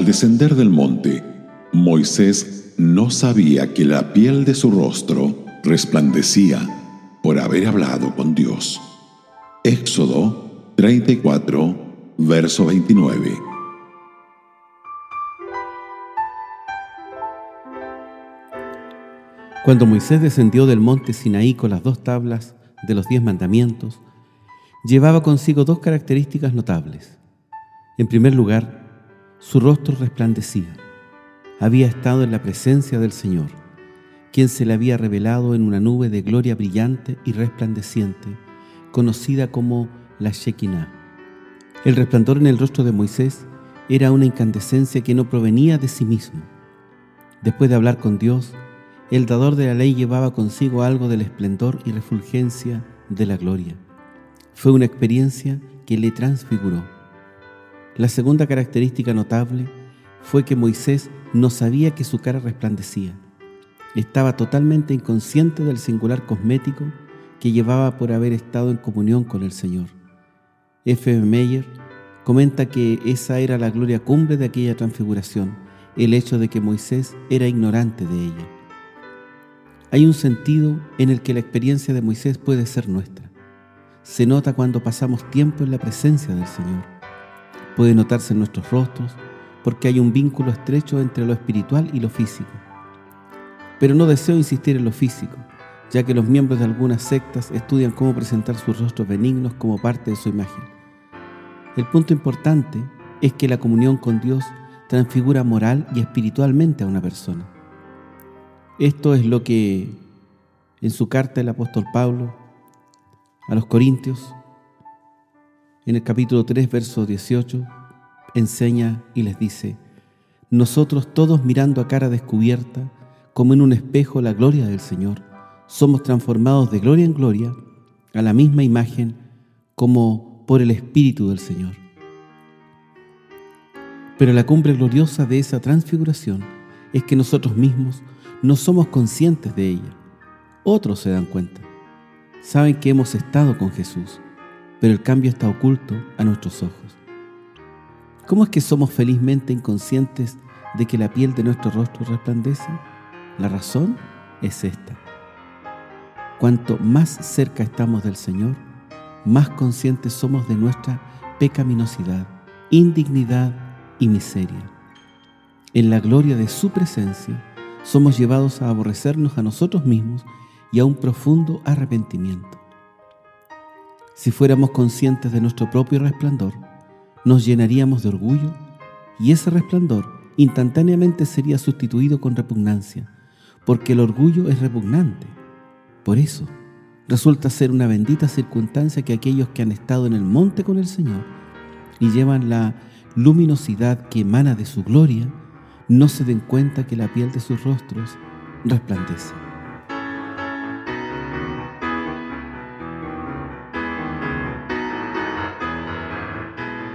Al descender del monte, Moisés no sabía que la piel de su rostro resplandecía por haber hablado con Dios. Éxodo 34, verso 29. Cuando Moisés descendió del monte Sinaí con las dos tablas de los diez mandamientos, llevaba consigo dos características notables. En primer lugar, su rostro resplandecía. Había estado en la presencia del Señor, quien se le había revelado en una nube de gloria brillante y resplandeciente, conocida como la Shekinah. El resplandor en el rostro de Moisés era una incandescencia que no provenía de sí mismo. Después de hablar con Dios, el dador de la ley llevaba consigo algo del esplendor y refulgencia de la gloria. Fue una experiencia que le transfiguró. La segunda característica notable fue que Moisés no sabía que su cara resplandecía. Estaba totalmente inconsciente del singular cosmético que llevaba por haber estado en comunión con el Señor. F. Meyer comenta que esa era la gloria cumbre de aquella transfiguración, el hecho de que Moisés era ignorante de ella. Hay un sentido en el que la experiencia de Moisés puede ser nuestra. Se nota cuando pasamos tiempo en la presencia del Señor. Puede notarse en nuestros rostros porque hay un vínculo estrecho entre lo espiritual y lo físico. Pero no deseo insistir en lo físico, ya que los miembros de algunas sectas estudian cómo presentar sus rostros benignos como parte de su imagen. El punto importante es que la comunión con Dios transfigura moral y espiritualmente a una persona. Esto es lo que en su carta el apóstol Pablo a los Corintios, en el capítulo 3, verso 18, enseña y les dice, nosotros todos mirando a cara descubierta, como en un espejo la gloria del Señor, somos transformados de gloria en gloria a la misma imagen como por el Espíritu del Señor. Pero la cumbre gloriosa de esa transfiguración es que nosotros mismos no somos conscientes de ella. Otros se dan cuenta. Saben que hemos estado con Jesús, pero el cambio está oculto a nuestros ojos. ¿Cómo es que somos felizmente inconscientes de que la piel de nuestro rostro resplandece? La razón es esta. Cuanto más cerca estamos del Señor, más conscientes somos de nuestra pecaminosidad, indignidad y miseria. En la gloria de su presencia, somos llevados a aborrecernos a nosotros mismos y a un profundo arrepentimiento. Si fuéramos conscientes de nuestro propio resplandor, nos llenaríamos de orgullo y ese resplandor instantáneamente sería sustituido con repugnancia, porque el orgullo es repugnante. Por eso, resulta ser una bendita circunstancia que aquellos que han estado en el monte con el Señor y llevan la luminosidad que emana de su gloria, no se den cuenta que la piel de sus rostros resplandece.